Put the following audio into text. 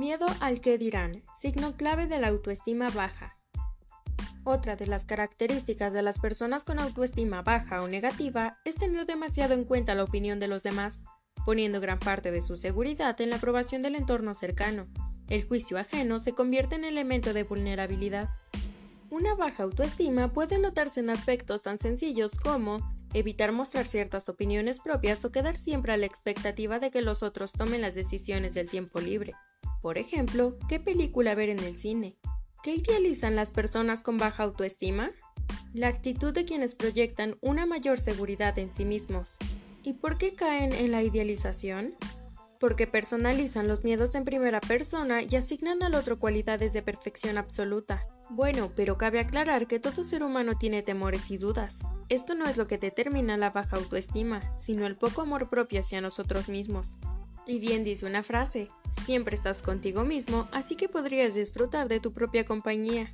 Miedo al que dirán, signo clave de la autoestima baja. Otra de las características de las personas con autoestima baja o negativa es tener demasiado en cuenta la opinión de los demás, poniendo gran parte de su seguridad en la aprobación del entorno cercano. El juicio ajeno se convierte en elemento de vulnerabilidad. Una baja autoestima puede notarse en aspectos tan sencillos como evitar mostrar ciertas opiniones propias o quedar siempre a la expectativa de que los otros tomen las decisiones del tiempo libre. Por ejemplo, ¿qué película ver en el cine? ¿Qué idealizan las personas con baja autoestima? La actitud de quienes proyectan una mayor seguridad en sí mismos. ¿Y por qué caen en la idealización? Porque personalizan los miedos en primera persona y asignan al otro cualidades de perfección absoluta. Bueno, pero cabe aclarar que todo ser humano tiene temores y dudas. Esto no es lo que determina la baja autoestima, sino el poco amor propio hacia nosotros mismos. Y bien dice una frase, siempre estás contigo mismo, así que podrías disfrutar de tu propia compañía.